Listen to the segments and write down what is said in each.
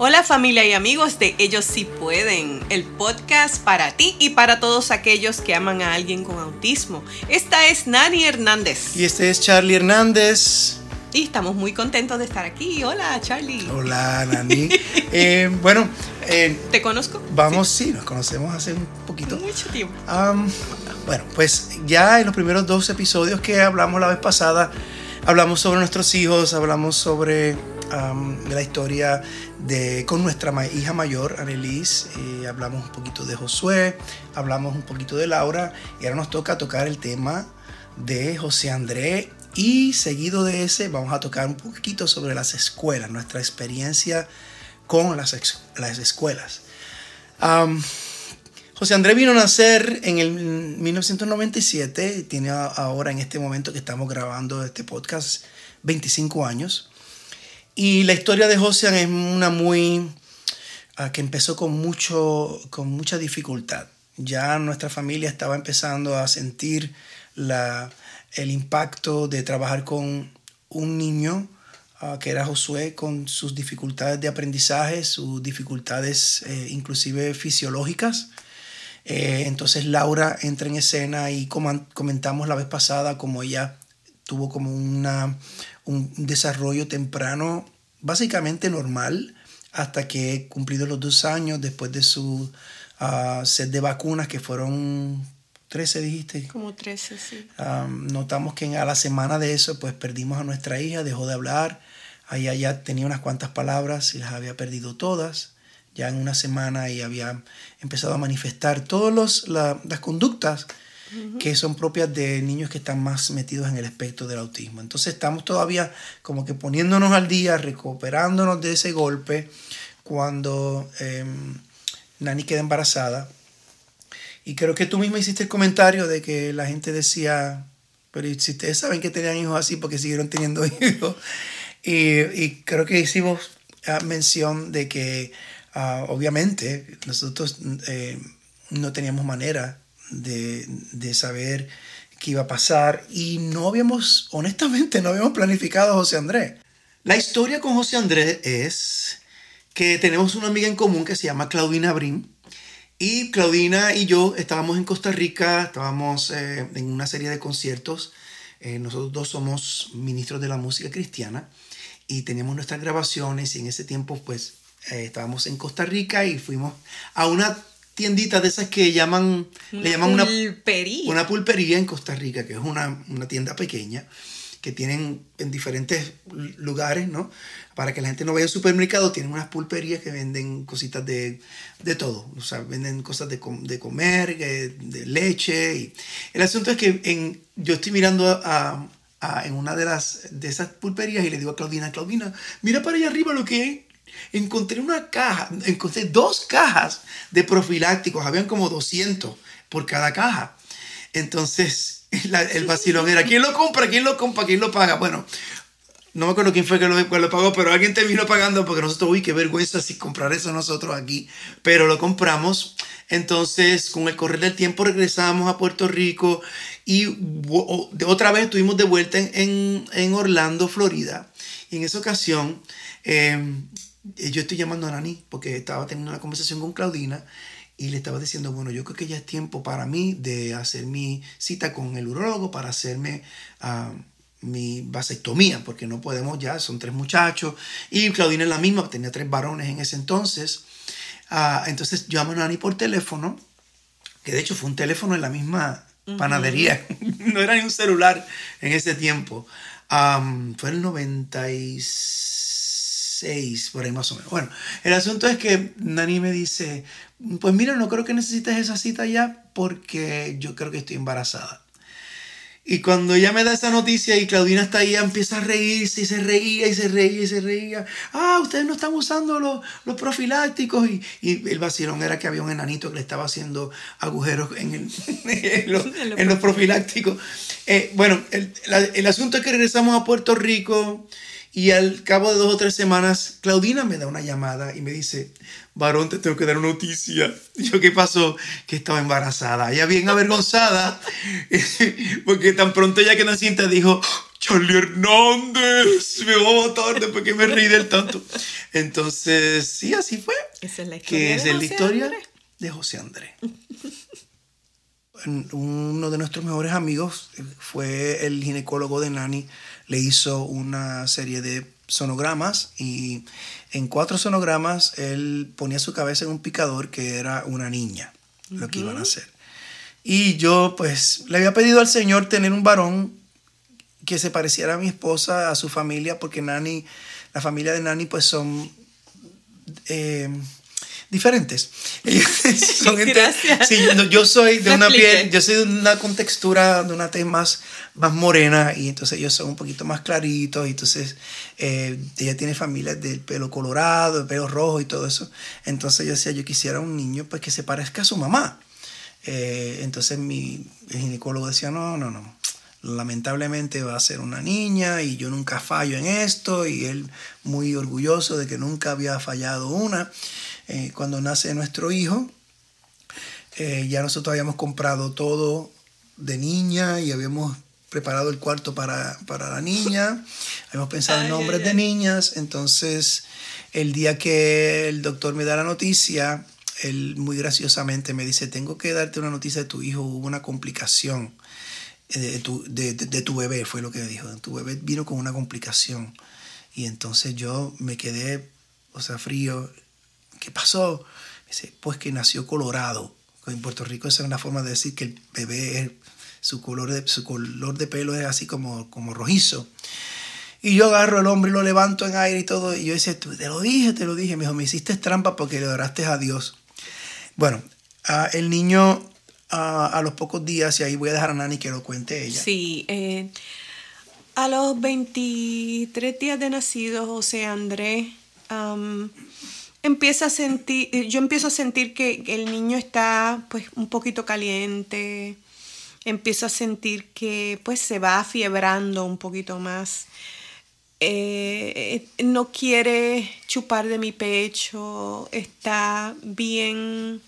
Hola familia y amigos de Ellos sí pueden, el podcast para ti y para todos aquellos que aman a alguien con autismo. Esta es Nani Hernández. Y este es Charlie Hernández. Y estamos muy contentos de estar aquí. Hola Charlie. Hola Nani. Eh, bueno, eh, ¿te conozco? Vamos, sí. nos conocemos hace un poquito. Mucho tiempo. bueno, pues ya en los primeros dos episodios que hablamos la vez pasada, hablamos sobre nuestros hijos, hablamos sobre la historia de, con nuestra hija mayor, Annelise. Hablamos un poquito de Josué, hablamos un poquito de Laura y ahora nos toca tocar el tema de José André y seguido de ese vamos a tocar un poquito sobre las escuelas, nuestra experiencia con las, las escuelas. José André vino a nacer en el 1997, tiene ahora en este momento que estamos grabando este podcast 25 años. Y la historia de José es una muy... Ah, que empezó con, mucho, con mucha dificultad. Ya nuestra familia estaba empezando a sentir la, el impacto de trabajar con un niño ah, que era Josué con sus dificultades de aprendizaje, sus dificultades eh, inclusive fisiológicas. Eh, entonces Laura entra en escena y comentamos la vez pasada como ella tuvo como una, un desarrollo temprano básicamente normal hasta que cumplido los dos años después de su uh, set de vacunas que fueron 13 dijiste. Como 13 sí. Notamos que a la semana de eso pues perdimos a nuestra hija dejó de hablar. Allá ya tenía unas cuantas palabras y las había perdido todas. Ya en una semana y había empezado a manifestar todas las conductas que son propias de niños que están más metidos en el espectro del autismo. Entonces estamos todavía como que poniéndonos al día, recuperándonos de ese golpe cuando em, Nani queda embarazada. Y creo que tú misma hiciste el comentario de que la gente decía, pero si ustedes saben que tenían hijos así porque siguieron teniendo hijos. Y, creo que hicimos ah, mención de que ah, obviamente nosotros eh, no teníamos manera de, saber qué iba a pasar y no habíamos, honestamente, no habíamos planificado a José Andrés. La historia con José Andrés es que tenemos una amiga en común que se llama Claudina Brim. Y Claudina y yo estábamos en Costa Rica, estábamos eh, en una serie de conciertos. Eh, nosotros dos somos ministros de la música cristiana y teníamos nuestras grabaciones y en ese tiempo pues eh, estábamos en Costa Rica y fuimos a una tienditas de esas que llaman, le llaman pulpería. Una, una pulpería en Costa Rica, que es una, una tienda pequeña que tienen en diferentes lugares, ¿no? Para que la gente no vaya al supermercado, tienen unas pulperías que venden cositas de, de todo, o sea, venden cosas de, de comer, de, leche. Y el asunto es que en, yo estoy mirando a, a, en una de, las, de esas pulperías y le digo a Claudina, Claudina, mira para allá arriba lo que hay encontré una caja, encontré dos cajas de profilácticos, habían como 200 por cada caja. Entonces, el vacilón era, ¿quién lo compra? ¿Quién lo compra? ¿Quién lo paga? Bueno, no me acuerdo quién fue que lo, lo pagó, pero alguien terminó pagando porque nosotros, uy, qué vergüenza si comprar eso nosotros aquí, pero lo compramos. Entonces, con el correr del tiempo regresamos a Puerto Rico y otra vez estuvimos de vuelta en, en, Orlando, Florida. Y en esa ocasión, eh, yo estoy llamando a Nani porque estaba teniendo una conversación con Claudina y le estaba diciendo, bueno, yo creo que ya es tiempo para mí de hacer mi cita con el urólogo para hacerme uh, mi vasectomía, porque no podemos ya, son tres muchachos. Y Claudina es la misma, tenía tres varones en ese entonces. Uh, entonces llamo a Nani por teléfono, que de hecho fue un teléfono en la misma panadería, no era ni un celular en ese tiempo. Um, fue el 96 por ahí más o menos. Bueno, el asunto es que Nani me dice, pues mira, no creo que necesites esa cita ya porque yo creo que estoy embarazada. Y cuando ella me da esa noticia y Claudina está ahí, empieza a reírse y se reía y se reía y se reía. Ah, ustedes no están usando los, los profilácticos. Y, y, el vacilón era que había un enanito que le estaba haciendo agujeros en, el, en, los, en los, profilácticos. Eh, bueno, el, el asunto es que regresamos a Puerto Rico. Y al cabo de dos o tres semanas, Claudina me da una llamada y me dice, varón, te tengo que dar una noticia. yo, ¿qué pasó? Que estaba embarazada. Ella bien avergonzada, porque tan pronto ella que naciente dijo, Charlie Hernández, me va a matar después que me reí del tanto. Entonces, sí, así fue. Esa es la historia. Que es de la historia de José Andrés. Uno de nuestros mejores amigos fue el ginecólogo de Nani. Le hizo una serie de sonogramas y en cuatro sonogramas él ponía su cabeza en un picador que era una niña, lo que iban a hacer. Y yo pues le había pedido al Señor tener un varón que se pareciera a mi esposa, a su familia, porque Nani, la familia de Nani pues son eh, diferentes. Son gente- sí, yo, yo soy de Me una expliqué. piel, yo soy de una contextura, de una tez más, más morena y entonces ellos son un poquito más claritos y entonces eh, ella tiene familias del pelo colorado, el pelo rojo y todo eso. Entonces yo decía, yo quisiera un niño pues que se parezca a su mamá. Eh, entonces mi ginecólogo decía, no, no, no. Lamentablemente va a ser una niña y yo nunca fallo en esto y él muy orgulloso de que nunca había fallado una. Eh, cuando nace nuestro hijo, eh, ya nosotros habíamos comprado todo de niña y habíamos preparado el cuarto para, para la niña, habíamos pensado en nombres de niñas, entonces el día que el doctor me da la noticia, él muy graciosamente me dice, tengo que darte una noticia de tu hijo, hubo una complicación eh, de tu, de, de- de tu bebé, fue lo que me dijo, tu bebé vino con una complicación. Y entonces yo me quedé, o sea, frío. ¿Qué pasó? Dice, pues que nació colorado. En Puerto Rico esa es una forma de decir que el bebé, su color de, su color de pelo es así como, como rojizo. Y yo agarro al hombre y lo levanto en aire y todo. Y yo "Tú, te lo dije, te lo dije. Me dijo, me hiciste trampa porque le oraste a Dios. Bueno, el niño ah, a los pocos días, y ahí voy a dejar a Nani que lo cuente ella. Sí, eh, a los 23 días de nacido, José Andrés empieza a sentir, eh, yo empiezo a sentir que el niño está pues un poquito caliente, empiezo a sentir que pues se va afiebrando un poquito más. Eh, no quiere chupar de mi pecho, está bien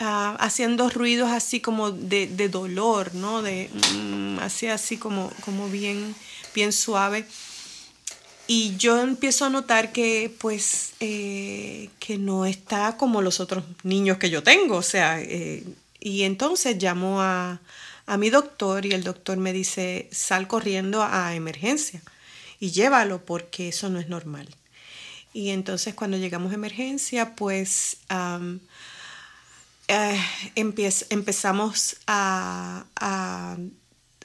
ah, haciendo ruidos así como de, de dolor, ¿no? De, mm, así, así como, como bien, bien suave. Y yo empiezo a notar que, pues, eh, que no está como los otros niños que yo tengo, o sea, eh, y entonces llamo a, a mi doctor y el doctor me dice, sal corriendo a emergencia y llévalo porque eso no es normal. Y entonces cuando llegamos a emergencia, pues eh, empezamos a-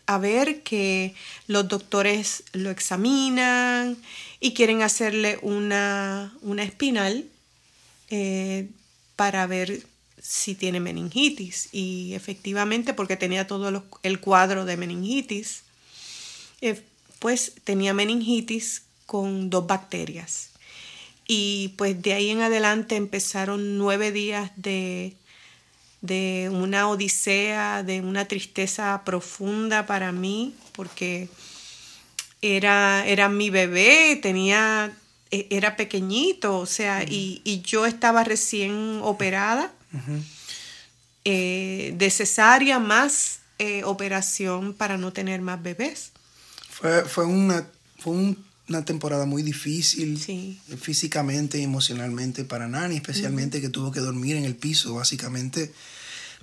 a ver que los doctores lo examinan y quieren hacerle una, una espinal eh, para ver si tiene meningitis. Y efectivamente, porque tenía todo el cuadro de meningitis, eh, pues tenía meningitis con dos bacterias. Y pues de ahí en adelante empezaron nueve días de, de una odisea, de una tristeza profunda para mí, porque era, era mi bebé, tenía, e- era pequeñito, o sea, y, y yo estaba recién operada, eh, de cesárea más eh, operación para no tener más bebés. Fue, fue, una, fue un- una temporada muy difícil Sí. físicamente y emocionalmente para Nani, especialmente que tuvo que dormir en el piso, básicamente,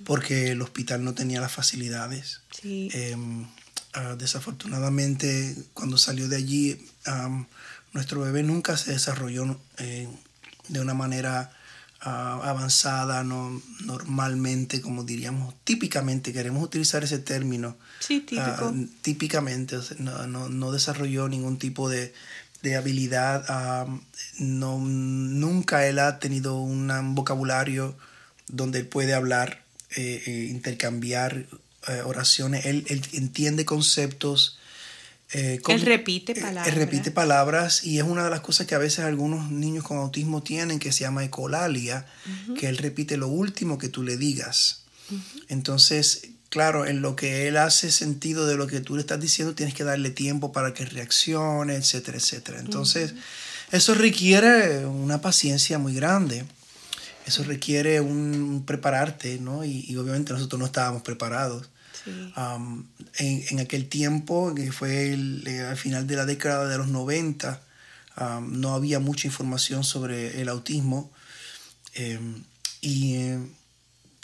porque el hospital no tenía las facilidades. Sí. Eh, ah, desafortunadamente, cuando salió de allí, nuestro bebé nunca se desarrolló eh, de una manera ah, avanzada, no, normalmente, como diríamos, típicamente, queremos utilizar ese término. Sí, típico. Ah, típicamente, o sea, no, no- no desarrolló ningún tipo de, de habilidad. no, nunca él ha tenido un vocabulario donde él puede hablar, eh, eh, intercambiar eh, oraciones. Él, él entiende conceptos. con- Él repite eh, él palabras. repite palabras y es una de las cosas que a veces algunos niños con autismo tienen que se llama ecolalia, que él repite lo último que tú le digas. Entonces, claro, en lo que él hace sentido de lo que tú le estás diciendo, tienes que darle tiempo para que reaccione, etcétera, etcétera. Entonces, eso requiere una paciencia muy grande. Eso requiere un prepararte, ¿no? Y, y obviamente nosotros no estábamos preparados. en, aquel tiempo, que fue eh, al final de la década de los 90, no había mucha información sobre el autismo em, y eh,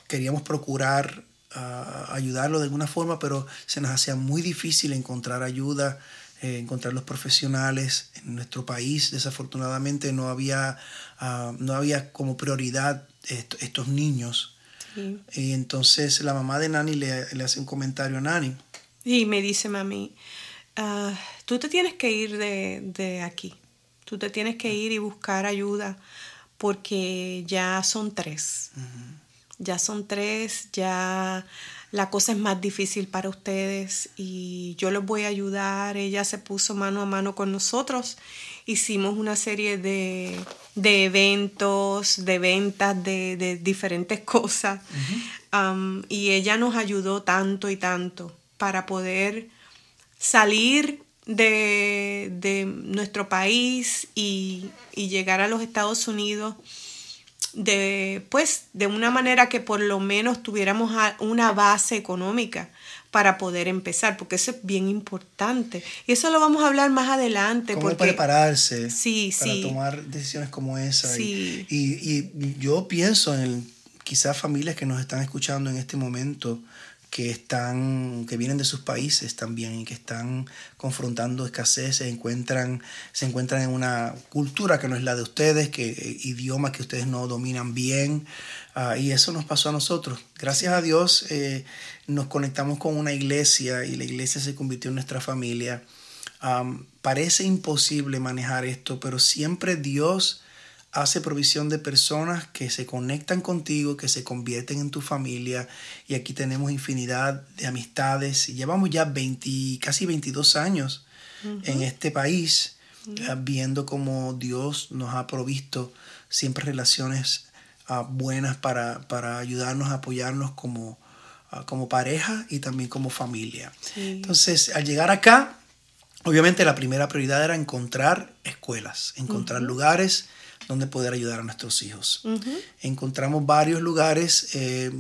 queríamos procurar ah, ayudarlo de alguna forma, pero se nos hacía muy difícil encontrar ayuda, eh, encontrar los profesionales en nuestro país. Desafortunadamente no había, ah, no había como prioridad estos niños. Y entonces la mamá de Nani le, hace un comentario a Nani. Y me dice, mami, ah, tú te tienes que ir de, aquí. Tú te tienes que ir y buscar ayuda porque ya son tres. Ya son tres, ya la cosa es más difícil para ustedes y yo los voy a ayudar. Ella se puso mano a mano con nosotros. Hicimos una serie de, eventos, de ventas de, diferentes cosas. Um, y ella nos ayudó tanto y tanto para poder salir de, nuestro país y, y llegar a los Estados Unidos de, pues, de una manera que por lo menos tuviéramos una base económica para poder empezar, porque eso es bien importante. Y eso lo vamos a hablar más adelante. Cómo prepararse para tomar decisiones como esa. Y, y, yo pienso en quizás familias que nos están escuchando en este momento que están que vienen de sus países también y que están confrontando escasez se encuentran se encuentran en una cultura que no es la de ustedes que eh, idioma que ustedes no dominan bien. Ah, y eso nos pasó a nosotros. Gracias a Dios eh, nos conectamos con una iglesia y la iglesia se convirtió en nuestra familia. Parece imposible manejar esto pero siempre Dios hace provisión de personas que se conectan contigo, que se convierten en tu familia. Y aquí tenemos infinidad de amistades. Llevamos ya 20, casi 22 años en este país, eh, viendo cómo Dios nos ha provisto siempre relaciones ah, buenas para, ayudarnos, apoyarnos como, ah, como pareja y también como familia. Entonces, al llegar acá, obviamente la primera prioridad era encontrar escuelas, encontrar lugares donde poder ayudar a nuestros hijos. Encontramos varios lugares. Eh,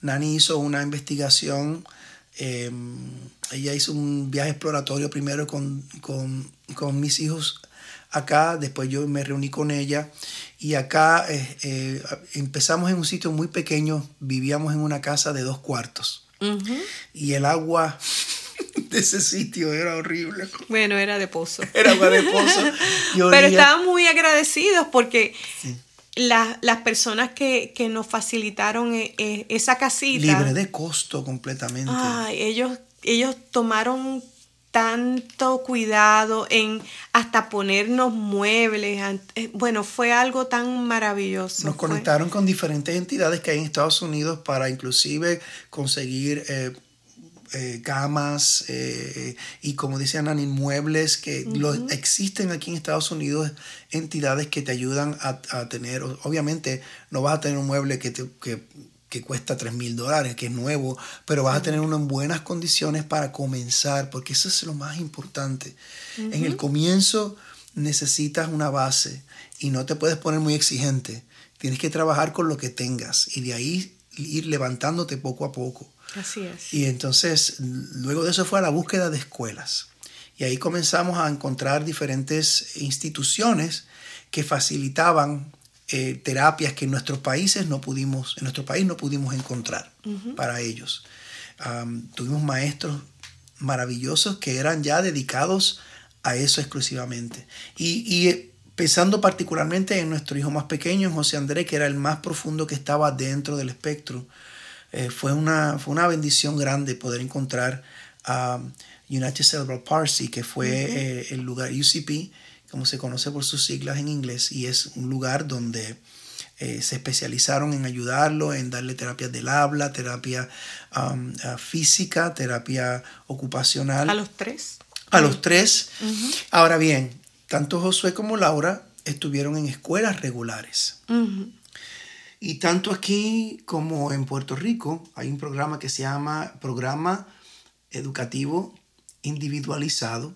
Nani hizo una investigación. Eh, ella hizo un viaje exploratorio primero con, mis hijos acá, después yo me reuní con ella y acá eh, empezamos en un sitio muy pequeño, vivíamos en una casa de dos cuartos y el agua de ese sitio era horrible. Bueno, era de pozo. Era agua de pozo. Pero estábamos muy agradecidos porque las personas que, nos facilitaron eh, eh, esa casita. Libre de costo completamente. ellos, ellos tomaron tanto cuidado en hasta ponernos muebles. Eh, bueno, fue algo tan maravilloso. Nos conectaron con diferentes entidades que hay en Estados Unidos para inclusive conseguir eh, camas eh, y como dice Ana, inmuebles que existen aquí en Estados Unidos entidades que te ayudan a, tener, obviamente no vas a tener un mueble que, te, que, cuesta 3 mil dólares, que es nuevo, pero vas a tener uno en buenas condiciones para comenzar, porque eso es lo más importante. En el comienzo necesitas una base y no te puedes poner muy exigente. Tienes que trabajar con lo que tengas y de ahí ir levantándote poco a poco. Así es. Y entonces, luego de eso fue a la búsqueda de escuelas. Y ahí comenzamos a encontrar diferentes instituciones que facilitaban eh, terapias que en nuestros países no pudimos, en nuestro país no pudimos encontrar para ellos. tuvimos maestros maravillosos que eran ya dedicados a eso exclusivamente. Y, y eh, pensando particularmente en nuestro hijo más pequeño, José Andrés, que era el más profundo que estaba dentro del espectro, eh, fue, una, fue una bendición grande poder encontrar a United Cerebral Palsy, que fue eh, el lugar UCP, como se conoce por sus siglas en inglés, y es un lugar donde eh, se especializaron en ayudarlo, en darle terapias del habla, terapia um, física, terapia ocupacional. ¿A los tres? A los tres. Ahora bien, tanto Josué como Laura estuvieron en escuelas regulares. Y tanto aquí como en Puerto Rico hay un programa que se llama Programa Educativo Individualizado,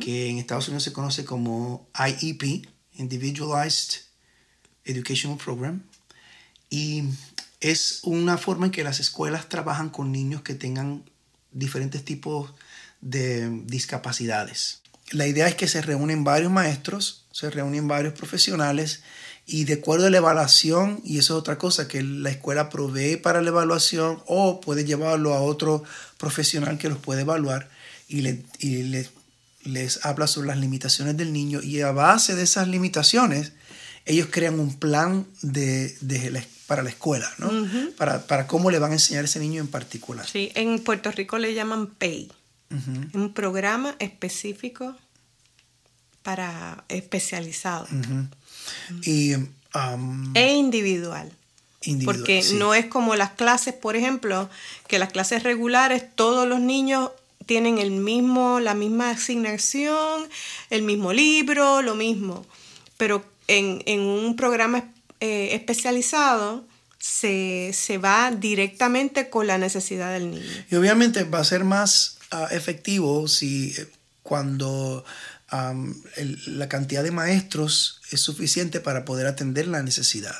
que en Estados Unidos se conoce como IEP, Individualized Educational Program. Y es una forma en que las escuelas trabajan con niños que tengan diferentes tipos de discapacidades. La idea es que se reúnen varios maestros, se reúnen varios profesionales y de acuerdo a la evaluación, y eso es otra cosa, que la escuela provee para la evaluación o puede llevarlo a otro profesional que los puede evaluar y, le, les habla sobre las limitaciones del niño y a base de esas limitaciones ellos crean un plan de, para la escuela, ¿no? para, para, cómo le van a enseñar a ese niño en particular. Sí, en Puerto Rico le llaman PAY, un programa específico para especializado. Y, um, e individual. Porque no es como las clases, por ejemplo, que las clases regulares todos los niños tienen el mismo, la misma asignación, el mismo libro, lo mismo. Pero en, un programa eh, especializado se, va directamente con la necesidad del niño. Y obviamente va a ser más ah, efectivo si eh, la cantidad de maestros es suficiente para poder atender la necesidad.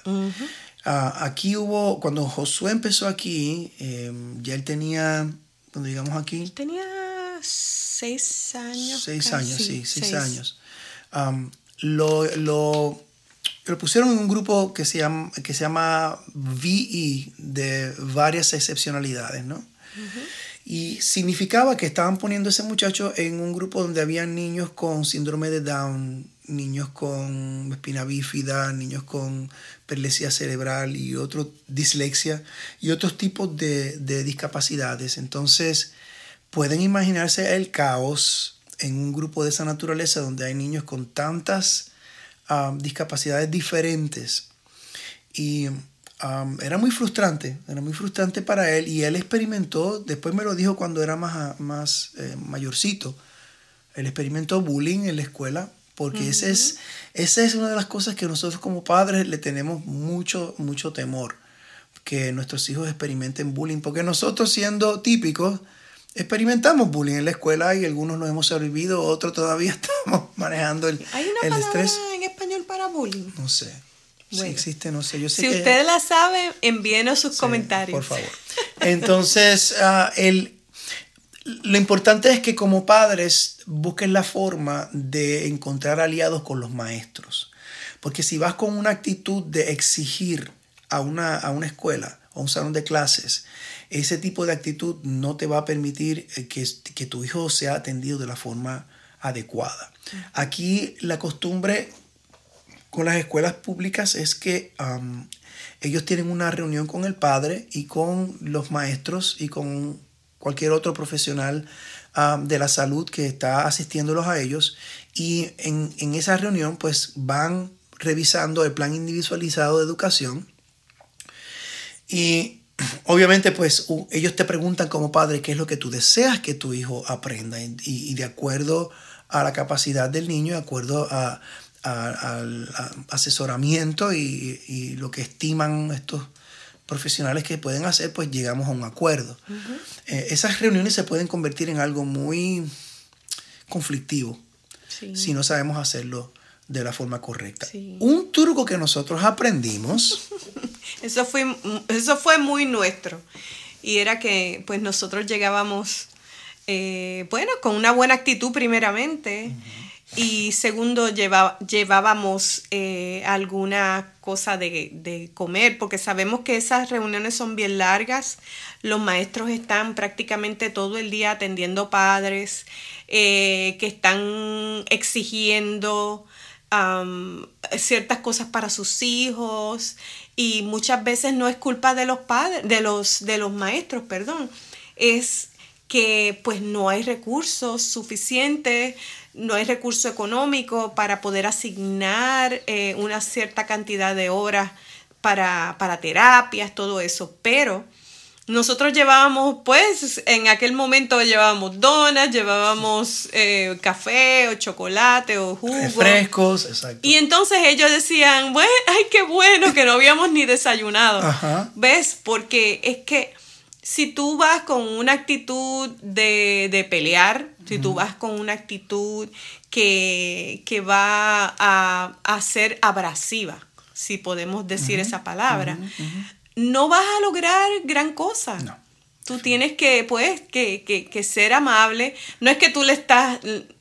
Ah, aquí hubo, cuando Josué empezó aquí, em, ya él tenía, cuando digamos aquí... Tenía seis años. Seis años, sí, seis, años. lo, lo, pusieron en un grupo que se llama, que se llama VE, de varias excepcionalidades, ¿no? Y significaba que estaban poniendo ese muchacho en un grupo donde había niños con síndrome de Down, niños con espina bífida, niños con perlesía cerebral y otro dislexia y otros tipos de, de discapacidades. Entonces, pueden imaginarse el caos en un grupo de esa naturaleza donde hay niños con tantas ah, discapacidades diferentes. Y era muy frustrante, era muy frustrante para él y él experimentó, después me lo dijo cuando era más, más eh, mayorcito, él experimentó bullying en la escuela porque ese es, esa es una de las cosas que nosotros como padres le tenemos mucho, mucho temor, que nuestros hijos experimenten bullying, porque nosotros siendo típicos, experimentamos bullying en la escuela y algunos lo hemos sobrevivido, otros todavía estamos manejando el, ¿Hay una el estrés. en español para bullying? No sé. Si existe, no sé. Yo sé si usted la sabe, envíenos sus comentarios. Por favor. Entonces, uh, el, lo importante es que como padres busquen la forma de encontrar aliados con los maestros. Porque si vas con una actitud de exigir a una, a una escuela o a un salón de clases, ese tipo de actitud no te va a permitir eh, que, que tu hijo sea atendido de la forma adecuada. Aquí la costumbre con las escuelas públicas es que ellos tienen una reunión con el padre y con los maestros y con cualquier otro profesional de la salud que está asistiéndolos a ellos. Y en, en, esa reunión pues van revisando el plan individualizado de educación. Y obviamente pues ellos te preguntan como padre qué es lo que tú deseas que tu hijo aprenda y, de acuerdo a la capacidad del niño, de acuerdo a, al asesoramiento y, y, lo que estiman estos profesionales que pueden hacer, pues llegamos a un acuerdo. Eh, esas reuniones se pueden convertir en algo muy conflictivo si no sabemos hacerlo de la forma correcta. Un truco que nosotros aprendimos. eso, fue, eso fue muy nuestro. Y era que pues nosotros llegábamos, eh, bueno, con una buena actitud primeramente. Y segundo, llevábamos eh, alguna cosa de, comer, porque sabemos que esas reuniones son bien largas. Los maestros están prácticamente todo el día atendiendo padres eh, que están exigiendo ciertas cosas para sus hijos y muchas veces no es culpa de los padres, de los, de los maestros, perdón, es que pues no hay recursos suficientes no hay recurso económico para poder asignar eh, una cierta cantidad de horas para, terapias, todo eso, pero nosotros llevábamos, pues, en aquel momento llevábamos donas, llevábamos eh, café o chocolate o jugo. Frescos, exacto. Y entonces ellos decían, bueno, ay, qué bueno que no habíamos ni desayunado. ¿Ves? Porque es que si tú vas con una actitud de, pelear, si tú vas con una actitud que, va a, ser abrasiva, si podemos decir esa palabra, no vas a lograr gran cosa. No. Tú tienes que, pues, que, que, que, ser amable. No es que tú le estás,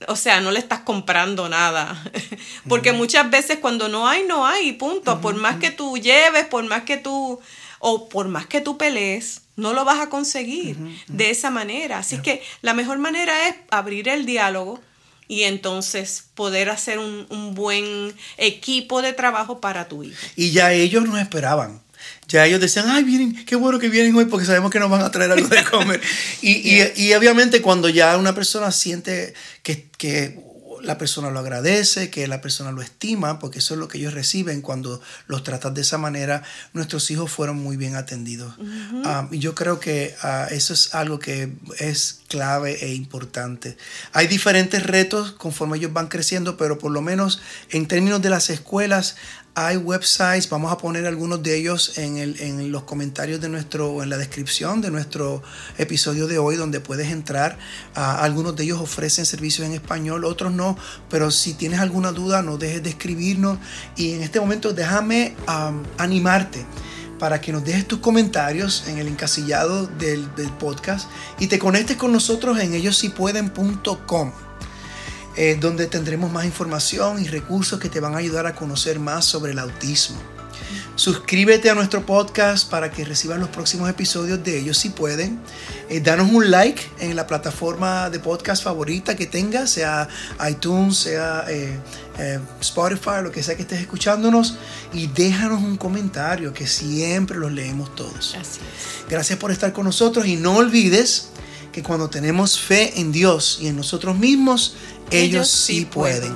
o sea, no le estás comprando nada. Porque muchas veces cuando no hay, no hay, punto. Por más que tú lleves, por más que tú, o por más que tú pelees, no lo vas a conseguir de esa manera. Así que la mejor manera es abrir el diálogo y entonces poder hacer un, un buen equipo de trabajo para tu hijo. Y ya ellos nos esperaban ya ellos decían, ay, vienen, qué bueno que vienen hoy porque sabemos que nos van a traer algo de comer. y, y, y, obviamente cuando ya una persona siente que, que, la persona lo agradece, que la persona lo estima, porque eso es lo que ellos reciben cuando los tratan de esa manera, nuestros hijos fueron muy bien atendidos. Uh -huh. um, y yo creo que uh, eso es algo que es clave e importante. Hay diferentes retos conforme ellos van creciendo, pero por lo menos en términos de las escuelas, hay websites, vamos a poner algunos de ellos en, el, en, los comentarios de nuestro, en la descripción de nuestro episodio de hoy, donde puedes entrar. Uh, algunos de ellos ofrecen servicios en español, otros no, pero si tienes alguna duda, no dejes de escribirnos. Y en este momento déjame animarte para que nos dejes tus comentarios en el encasillado del, del podcast y te conectes con nosotros en ellosipueden.com eh, donde tendremos más información y recursos que te van a ayudar a conocer más sobre el autismo. Suscríbete a nuestro podcast para que recibas los próximos episodios de ellos si pueden. Eh, danos un like en la plataforma de podcast favorita que tengas, sea iTunes, sea eh, eh, Spotify, lo que sea que estés escuchándonos. Y déjanos un comentario que siempre los leemos todos. Así es. Gracias por estar con nosotros y no olvides que cuando tenemos fe en Dios y en nosotros mismos, ellos sí pueden.